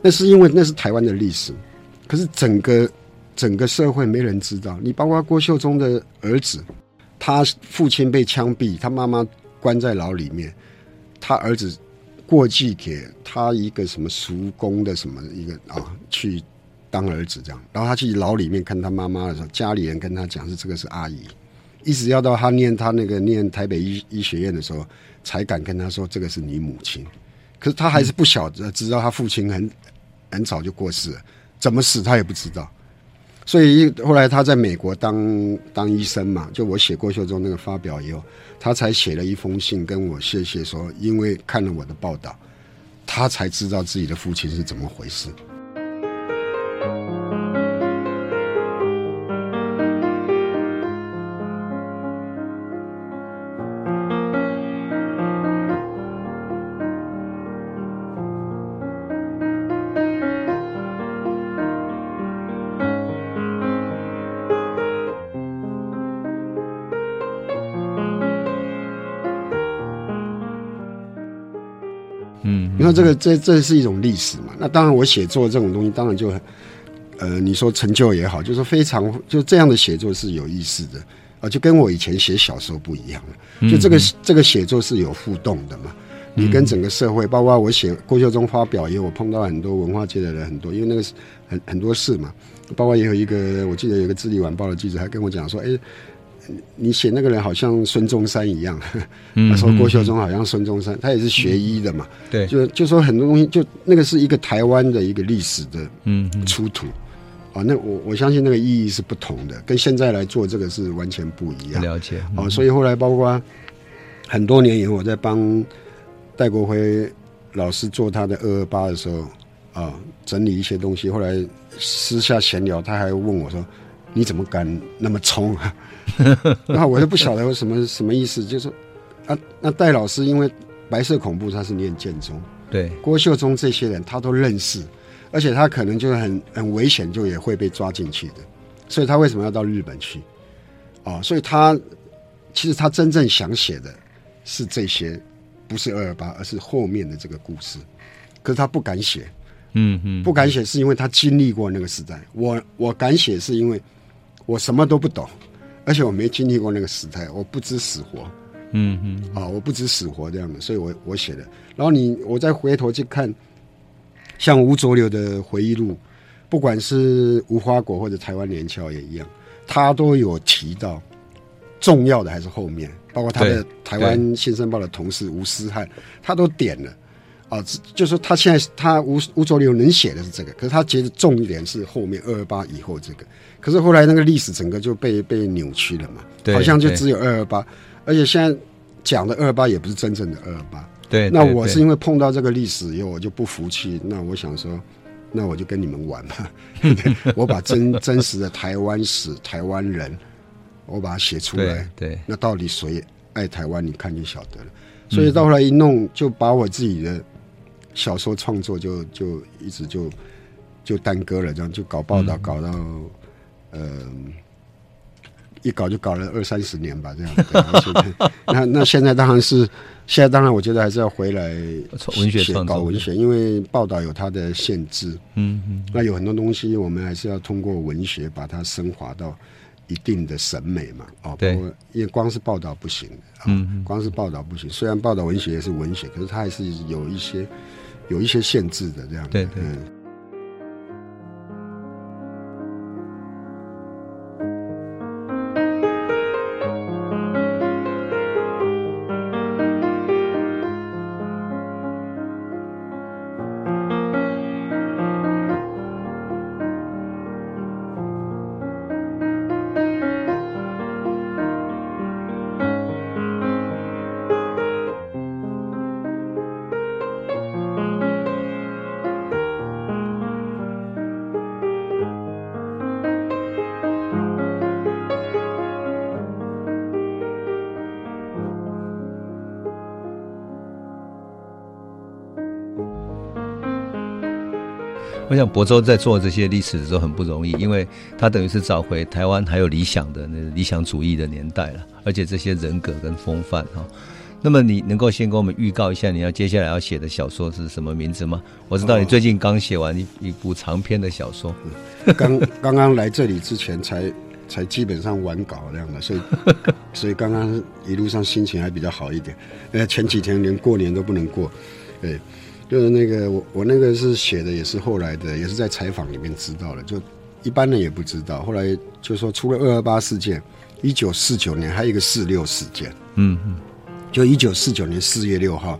那是因为那是台湾的历史，可是整个整个社会没人知道。你包括郭秀忠的儿子，他父亲被枪毙，他妈妈关在牢里面，他儿子。过继给他一个什么叔公的什么一个啊，去当儿子这样，然后他去牢里面看他妈妈的时候，家里人跟他讲是这个是阿姨，一直要到他念他那个念台北医医学院的时候，才敢跟他说这个是你母亲。可是他还是不晓得，知道他父亲很很早就过世了，怎么死他也不知道。所以后来他在美国当当医生嘛，就我写郭秀中那个发表以后，他才写了一封信跟我谢谢说，因为看了我的报道，他才知道自己的父亲是怎么回事。那这个这这是一种历史嘛？那当然，我写作这种东西，当然就很，呃，你说成就也好，就是非常就这样的写作是有意思的啊，就跟我以前写小说不一样了。就这个、嗯、这个写作是有互动的嘛？你跟整个社会，包括我写郭秀忠发表以后，我碰到很多文化界的人，很多，因为那个很很多事嘛。包括也有一个，我记得有一个《智利晚报》的记者还跟我讲说，哎。你写那个人好像孙中山一样，他说郭秀忠好像孙中山，他也是学医的嘛，对，就就说很多东西，就那个是一个台湾的一个历史的嗯出土，啊，那我我相信那个意义是不同的，跟现在来做这个是完全不一样。了解，哦，所以后来包括很多年以后，我在帮戴国辉老师做他的二二八的时候，啊，整理一些东西，后来私下闲聊，他还问我说：“你怎么敢那么冲？啊？” 然后我就不晓得我什么什么意思，就是说啊，那戴老师因为白色恐怖他是念建中，对郭秀忠这些人他都认识，而且他可能就很很危险，就也会被抓进去的，所以他为什么要到日本去？啊，所以他其实他真正想写的是这些，不是二二八，而是后面的这个故事，可是他不敢写，嗯嗯，不敢写是因为他经历过那个时代，我我敢写是因为我什么都不懂。而且我没经历过那个时代，我不知死活，嗯嗯，啊，我不知死活这样的，所以我我写的。然后你我再回头去看，像吴浊流的回忆录，不管是无花果或者台湾连翘也一样，他都有提到重要的还是后面，包括他的台湾新生报的同事吴思汉，他都点了。啊，就说他现在他吴吴浊流能写的是这个，可是他觉得重点是后面二二八以后这个，可是后来那个历史整个就被被扭曲了嘛，好像就只有二二八，而且现在讲的二二八也不是真正的二二八。对，那我是因为碰到这个历史以后，我就不服气，那我想说，那我就跟你们玩嘛。我把真真实的台湾史、台湾人，我把它写出来。对，对那到底谁爱台湾？你看就晓得了。所以到后来一弄，就把我自己的小说创作就就一直就就耽搁了，这样就搞报道，搞到呃。一搞就搞了二三十年吧，这样。那那现在当然是，现在当然我觉得还是要回来文学搞文学，因为报道有它的限制。嗯嗯。那有很多东西，我们还是要通过文学把它升华到一定的审美嘛。哦，对。因为光是报道不行。嗯。光是报道不行，虽然报道文学也是文学，可是它还是有一些有一些限制的这样。对对。嗯我想柏舟在做这些历史的时候很不容易，因为他等于是找回台湾还有理想的那个理想主义的年代了，而且这些人格跟风范哈。那么你能够先给我们预告一下你要接下来要写的小说是什么名字吗？我知道你最近刚写完一一部长篇的小说，刚刚刚来这里之前才才基本上完稿这样的，所以 所以刚刚一路上心情还比较好一点。呃，前几天连过年都不能过，对。就是那个我我那个是写的，也是后来的，也是在采访里面知道的，就一般人也不知道。后来就说，除了二二八事件，一九四九年还有一个四六事件。嗯嗯，就一九四九年四月六号，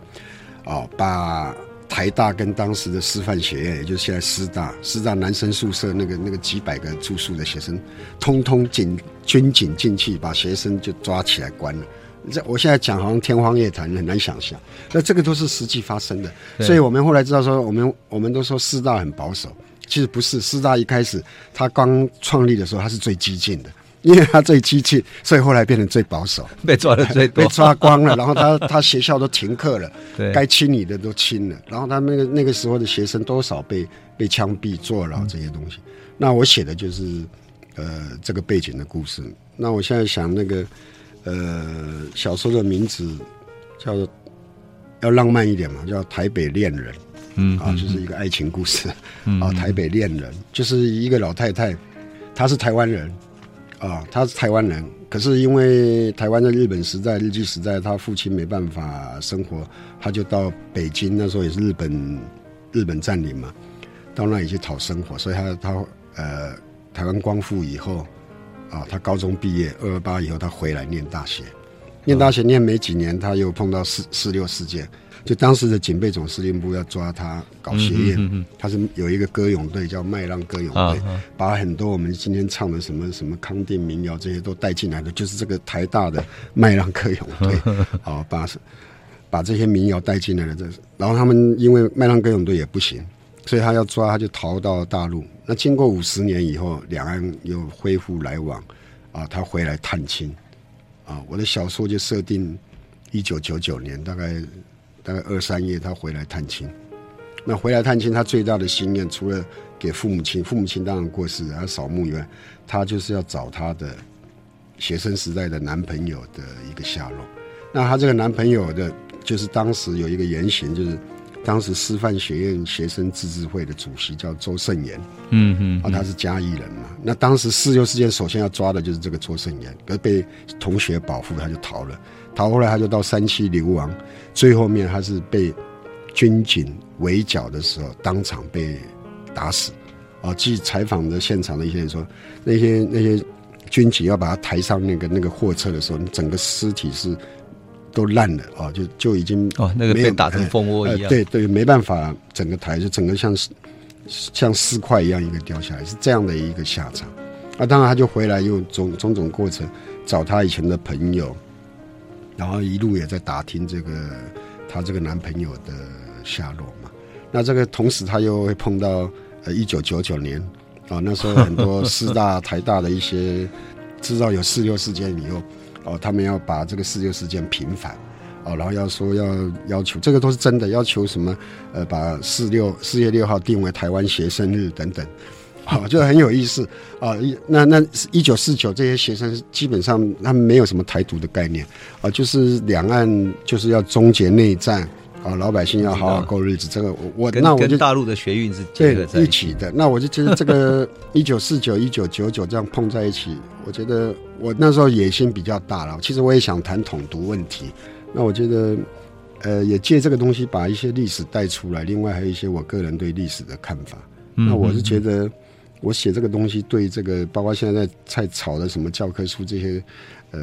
哦，把台大跟当时的师范学院，也就是现在师大，师大男生宿舍那个那个几百个住宿的学生，通通警军警进去，把学生就抓起来关了。这我现在讲好像天方夜谭，很难想象。那这个都是实际发生的，所以我们后来知道说，我们我们都说师大很保守，其实不是。师大一开始他刚创立的时候，他是最激进的，因为他最激进，所以后来变成最保守，被抓的最多，被抓光了。然后他他学校都停课了，对，该清理的都清了。然后他那个那个时候的学生多少被被枪毙、坐牢这些东西。嗯、那我写的就是呃这个背景的故事。那我现在想那个。呃，小说的名字叫做要浪漫一点嘛，叫《台北恋人》。嗯，啊，就是一个爱情故事。嗯，啊，《台北恋人》就是一个老太太，她是台湾人，啊，她是台湾人，可是因为台湾的日本时代、日据时代，她父亲没办法生活，她就到北京，那时候也是日本日本占领嘛，到那里去讨生活，所以她她呃，台湾光复以后。啊，他高中毕业，二二八以后他回来念大学，念大学念没几年，他又碰到四四六事件，就当时的警备总司令部要抓他搞学院，嗯嗯嗯、他是有一个歌咏队叫麦浪歌咏队，把很多我们今天唱的什么什么康定民谣这些都带进来的，就是这个台大的麦浪歌咏队，啊，把把这些民谣带进来了，这然后他们因为麦浪歌咏队也不行。所以他要抓，他就逃到大陆。那经过五十年以后，两岸又恢复来往，啊，他回来探亲，啊，我的小说就设定一九九九年，大概大概二三月，他回来探亲。那回来探亲，他最大的心愿，除了给父母亲，父母亲当然过世，他扫墓以外，他就是要找他的学生时代的男朋友的一个下落。那他这个男朋友的，就是当时有一个言行，就是。当时师范学院学生自治会的主席叫周盛言，嗯嗯，啊，他是嘉义人嘛。那当时四六事件首先要抓的就是这个周盛言，可是被同学保护，他就逃了。逃后来他就到山西流亡，最后面他是被军警围剿的时候当场被打死。啊，据采访的现场的一些人说，那些那些军警要把他抬上那个那个货车的时候，整个尸体是。都烂了啊！就就已经哦，那个被打成蜂窝一样。对对，没办法，整个台就整个像像尸块一样一个掉下来，是这样的一个下场。啊，当然他就回来，用种种种过程找他以前的朋友，然后一路也在打听这个他这个男朋友的下落嘛。那这个同时他又会碰到呃一九九九年啊，那时候很多师大、台大的一些知道有四六事件以后，哦，他们要把这个四六事件平反，哦，然后要说要要求这个都是真的，要求什么呃，把四六四月六号定为台湾学生日等等。好，就很有意思啊！一那那一九四九这些学生基本上他们没有什么台独的概念啊，就是两岸就是要终结内战啊，老百姓要好好过日子。这个我我那我就跟大陆的学运是结合在一起的。那我就觉得这个 一九四九一九九九这样碰在一起，我觉得我那时候野心比较大了。其实我也想谈统独问题。那我觉得呃，也借这个东西把一些历史带出来。另外还有一些我个人对历史的看法。那我是觉得。我写这个东西，对这个包括现在在炒的什么教科书这些，呃，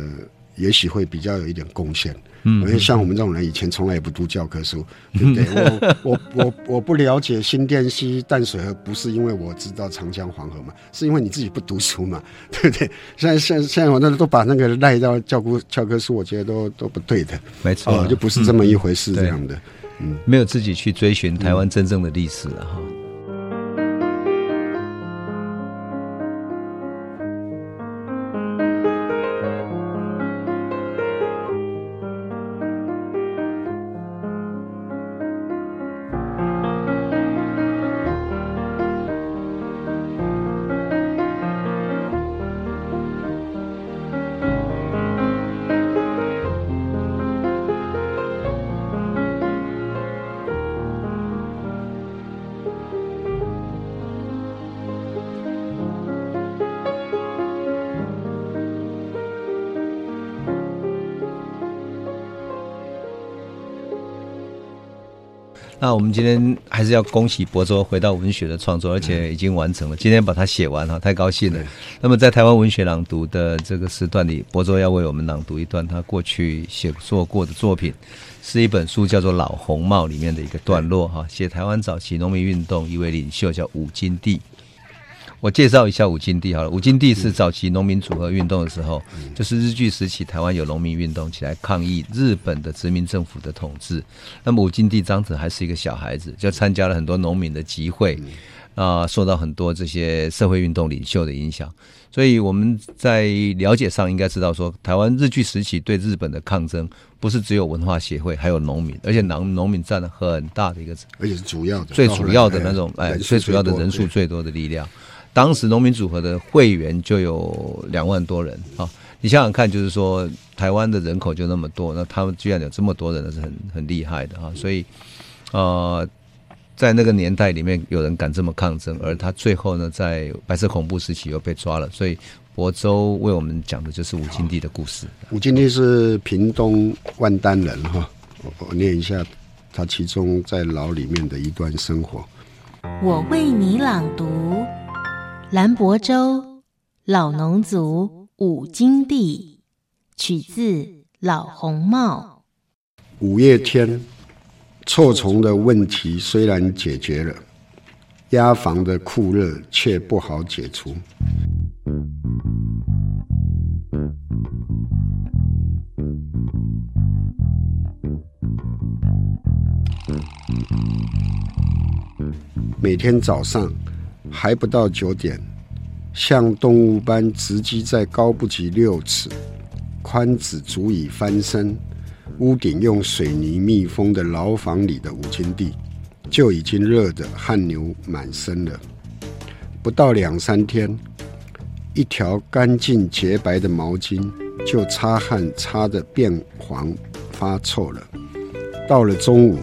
也许会比较有一点贡献。嗯，因为像我们这种人，以前从来也不读教科书，对不对？我我我我不了解新店溪淡水河，不是因为我知道长江黄河嘛，是因为你自己不读书嘛，对不对？现在现现在我那都把那个赖到教科教科书，我觉得都都不对的，没错、哦，就不是这么一回事这样的。嗯，没有自己去追寻台湾真正的历史了哈。们今天还是要恭喜博州回到文学的创作，而且已经完成了。今天把它写完哈，太高兴了。那么在台湾文学朗读的这个时段里，博州要为我们朗读一段他过去写作过的作品，是一本书叫做《老红帽》里面的一个段落哈，写台湾早期农民运动一位领袖叫吴金地。我介绍一下五金地好了。五金地是早期农民组合运动的时候，就是日据时期台湾有农民运动起来抗议日本的殖民政府的统治。那么五金地当时还是一个小孩子，就参加了很多农民的集会，啊，受到很多这些社会运动领袖的影响。所以我们在了解上应该知道说，台湾日据时期对日本的抗争不是只有文化协会，还有农民，而且农农民占了很大的一个，而且是主要的、最主要的那种，哎，最主要的人数最多的力量。当时农民组合的会员就有两万多人啊！你想想看，就是说台湾的人口就那么多，那他们居然有这么多人，那是很很厉害的啊！所以，呃，在那个年代里面，有人敢这么抗争，而他最后呢，在白色恐怖时期又被抓了。所以，柏州为我们讲的就是五金地的故事。五金地是屏东万丹人哈，我我念一下他其中在牢里面的一段生活。我为你朗读。兰博州，老农族五金地，取自《老红帽》。五月天，臭虫的问题虽然解决了，鸭房的酷热却不好解除。每天早上。还不到九点，像动物般直击在高不及六尺、宽只足以翻身、屋顶用水泥密封的牢房里的五金地，就已经热得汗流满身了。不到两三天，一条干净洁白的毛巾就擦汗擦得变黄发臭了。到了中午，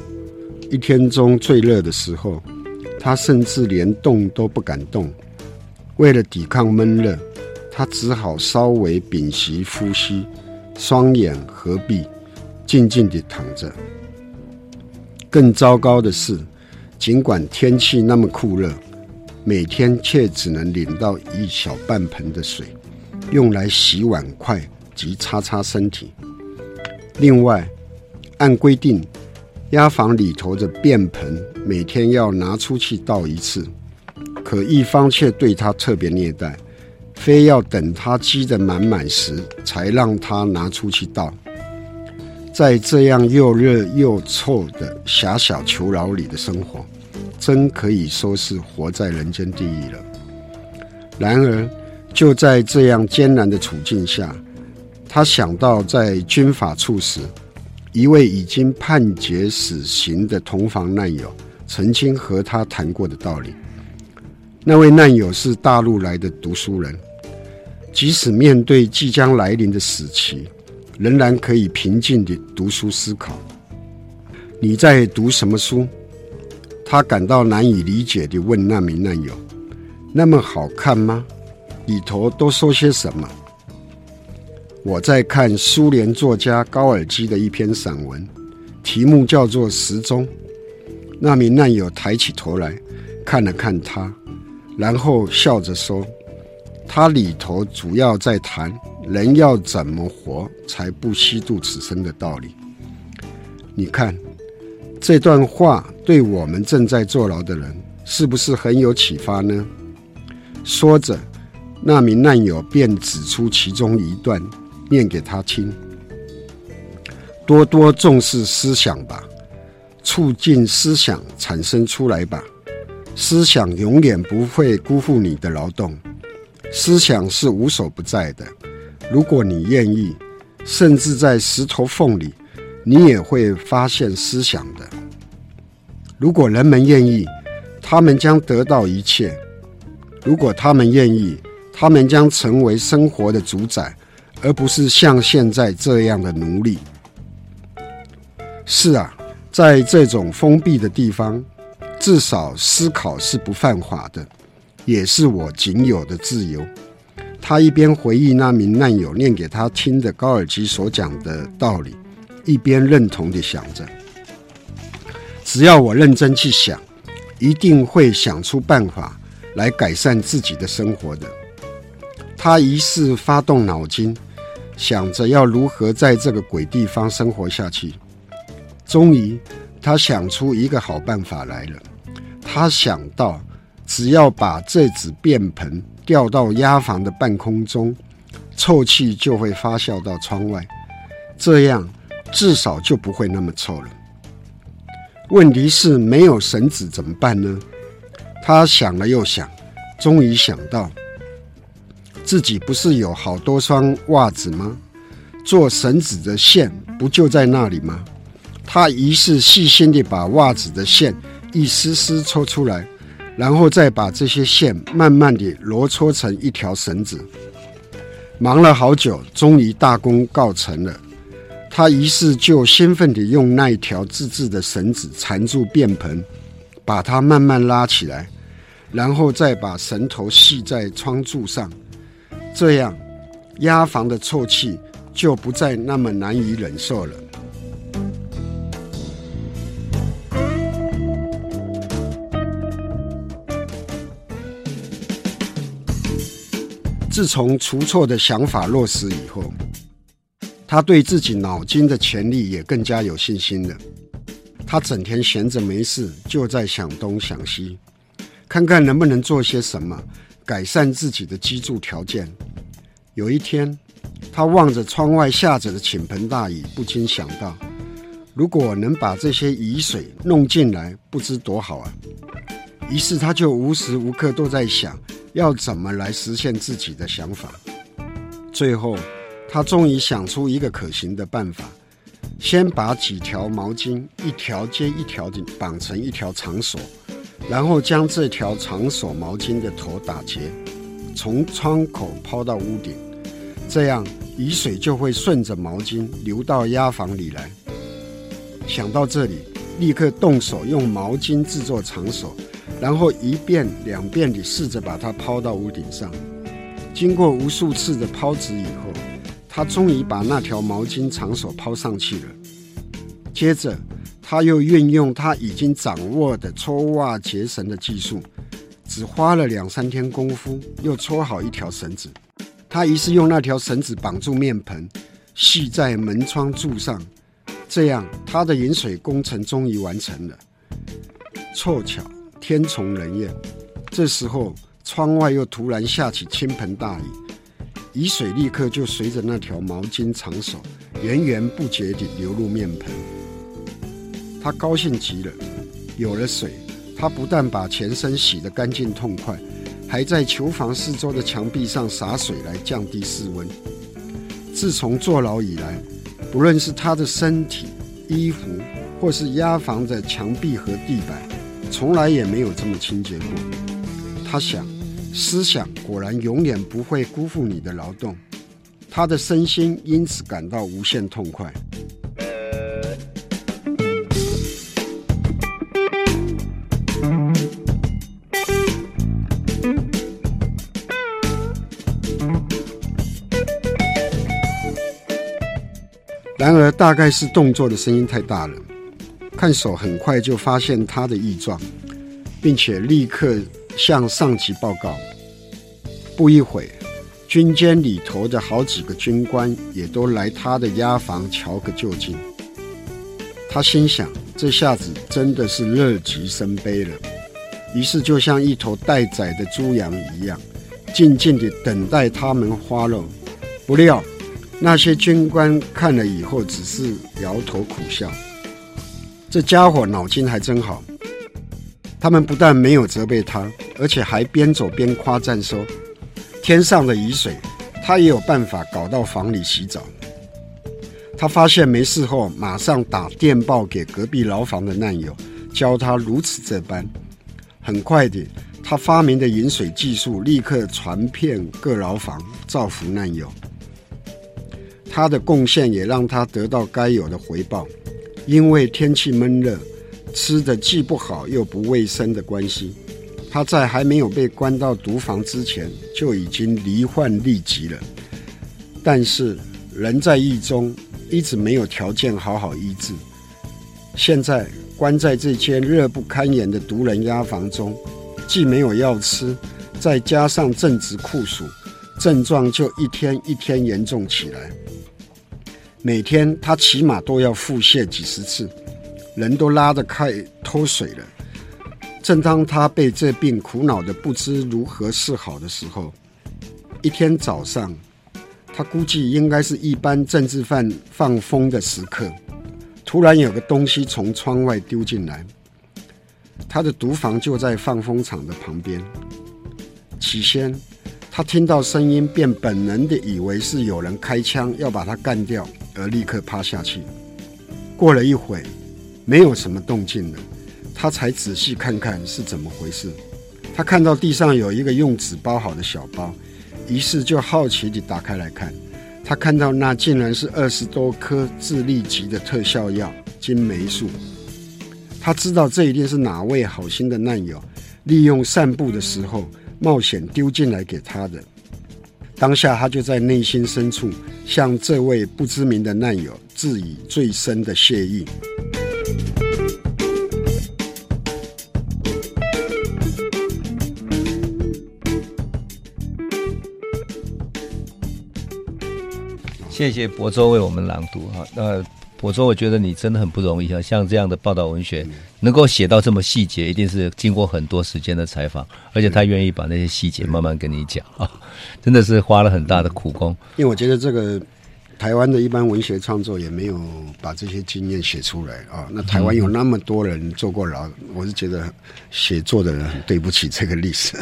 一天中最热的时候。他甚至连动都不敢动，为了抵抗闷热，他只好稍微屏息呼吸，双眼合闭，静静地躺着。更糟糕的是，尽管天气那么酷热，每天却只能领到一小半盆的水，用来洗碗筷及擦擦身体。另外，按规定，鸭房里头的便盆每天要拿出去倒一次，可一方却对他特别虐待，非要等他积得满满时才让他拿出去倒。在这样又热又臭的狭小囚牢里的生活，真可以说是活在人间地狱了。然而，就在这样艰难的处境下，他想到在军法处时，一位已经判决死刑的同房难友曾经和他谈过的道理。那位难友是大陆来的读书人，即使面对即将来临的死期，仍然可以平静地读书思考。你在读什么书？他感到难以理解地问那名难友：“那么好看吗？里头都说些什么？”我在看苏联作家高尔基的一篇散文，题目叫做《时钟》。那名难友抬起头来看了看他。然后笑着说：“他里头主要在谈人要怎么活才不虚度此生的道理。你看这段话对我们正在坐牢的人是不是很有启发呢？”说着，那名难友便指出其中一段，念给他听：“多多重视思想吧，促进思想产生出来吧。”思想永远不会辜负你的劳动，思想是无所不在的。如果你愿意，甚至在石头缝里，你也会发现思想的。如果人们愿意，他们将得到一切；如果他们愿意，他们将成为生活的主宰，而不是像现在这样的奴隶。是啊，在这种封闭的地方。至少思考是不犯法的，也是我仅有的自由。他一边回忆那名难友念给他听的高尔基所讲的道理，一边认同地想着：只要我认真去想，一定会想出办法来改善自己的生活的。他于是发动脑筋，想着要如何在这个鬼地方生活下去。终于，他想出一个好办法来了。他想到，只要把这纸便盆吊到鸭房的半空中，臭气就会发酵到窗外，这样至少就不会那么臭了。问题是没有绳子怎么办呢？他想了又想，终于想到，自己不是有好多双袜子吗？做绳子的线不就在那里吗？他于是细心地把袜子的线。一丝丝抽出来，然后再把这些线慢慢地揉搓成一条绳子。忙了好久，终于大功告成了。他于是就兴奋地用那一条自制的绳子缠住便盆，把它慢慢拉起来，然后再把绳头系在窗柱上。这样，鸭房的臭气就不再那么难以忍受了。自从除错的想法落实以后，他对自己脑筋的潜力也更加有信心了。他整天闲着没事，就在想东想西，看看能不能做些什么改善自己的居住条件。有一天，他望着窗外下着的倾盆大雨，不禁想到：如果能把这些雨水弄进来，不知多好啊！于是他就无时无刻都在想。要怎么来实现自己的想法？最后，他终于想出一个可行的办法：先把几条毛巾一条接一条的绑成一条长索，然后将这条长索毛巾的头打结，从窗口抛到屋顶，这样雨水就会顺着毛巾流到鸭房里来。想到这里，立刻动手用毛巾制作长索。然后一遍两遍地试着把它抛到屋顶上，经过无数次的抛掷以后，他终于把那条毛巾长索抛上去了。接着，他又运用他已经掌握的搓袜结绳的技术，只花了两三天功夫，又搓好一条绳子。他于是用那条绳子绑住面盆，系在门窗柱上，这样他的引水工程终于完成了。凑巧。天从人愿，这时候窗外又突然下起倾盆大雨，雨水立刻就随着那条毛巾长手源源不绝地流入面盆。他高兴极了，有了水，他不但把全身洗得干净痛快，还在囚房四周的墙壁上洒水来降低室温。自从坐牢以来，不论是他的身体、衣服，或是押房的墙壁和地板，从来也没有这么清洁过。他想，思想果然永远不会辜负你的劳动。他的身心因此感到无限痛快。然而，大概是动作的声音太大了，看守很快就发现他的异状，并且立刻向上级报告。不一会，军监里头的好几个军官也都来他的押房瞧个究竟。他心想，这下子真的是乐极生悲了。于是，就像一头待宰的猪羊一样，静静地等待他们花肉。不料，那些军官看了以后，只是摇头苦笑。这家伙脑筋还真好。他们不但没有责备他，而且还边走边夸赞说：“天上的雨水，他也有办法搞到房里洗澡。”他发现没事后，马上打电报给隔壁牢房的难友，教他如此这般。很快的，他发明的饮水技术立刻传遍各牢房，造福难友。他的贡献也让他得到该有的回报，因为天气闷热，吃的既不好又不卫生的关系，他在还没有被关到毒房之前就已经罹患痢疾了。但是人在狱中一直没有条件好好医治，现在关在这间热不堪言的毒人押房中，既没有药吃，再加上正值酷暑，症状就一天一天严重起来。每天他起码都要腹泻几十次，人都拉得快脱水了。正当他被这病苦恼的不知如何是好的时候，一天早上，他估计应该是一般政治犯放风的时刻，突然有个东西从窗外丢进来。他的毒房就在放风场的旁边。起先，他听到声音便本能地以为是有人开枪要把他干掉。而立刻趴下去。过了一会，没有什么动静了，他才仔细看看是怎么回事。他看到地上有一个用纸包好的小包，于是就好奇地打开来看。他看到那竟然是二十多颗智力级的特效药金霉素。他知道这一定是哪位好心的难友利用散步的时候冒险丢进来给他的。当下，他就在内心深处向这位不知名的难友致以最深的谢意。谢谢博州为我们朗读哈，那。我说，我觉得你真的很不容易啊！像这样的报道文学，能够写到这么细节，一定是经过很多时间的采访，而且他愿意把那些细节慢慢跟你讲啊，真的是花了很大的苦功。因为我觉得这个台湾的一般文学创作也没有把这些经验写出来啊。那台湾有那么多人坐过牢，我是觉得写作的人很对不起这个历史。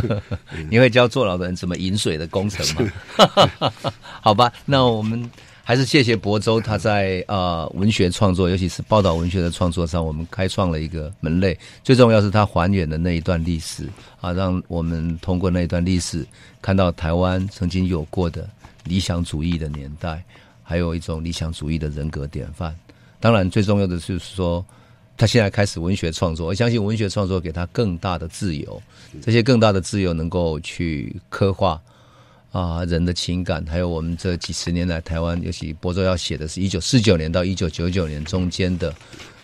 你会教坐牢的人怎么饮水的工程吗？好吧，那我们。还是谢谢柏舟，他在呃文学创作，尤其是报道文学的创作上，我们开创了一个门类。最重要是他还原的那一段历史啊，让我们通过那一段历史，看到台湾曾经有过的理想主义的年代，还有一种理想主义的人格典范。当然，最重要的就是说，他现在开始文学创作，我相信文学创作给他更大的自由，这些更大的自由能够去刻画。啊，人的情感，还有我们这几十年来台湾，尤其波州要写的是一九四九年到一九九九年中间的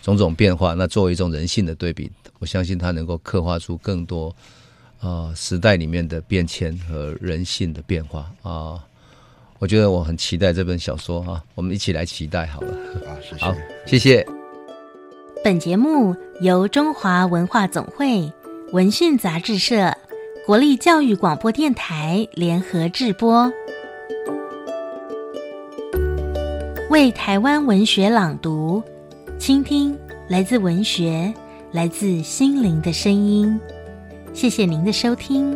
种种变化。那作为一种人性的对比，我相信它能够刻画出更多啊时代里面的变迁和人性的变化啊。我觉得我很期待这本小说啊，我们一起来期待好了。好，谢谢。好，谢谢。本节目由中华文化总会文讯杂志社。国立教育广播电台联合制播，为台湾文学朗读，倾听来自文学、来自心灵的声音。谢谢您的收听。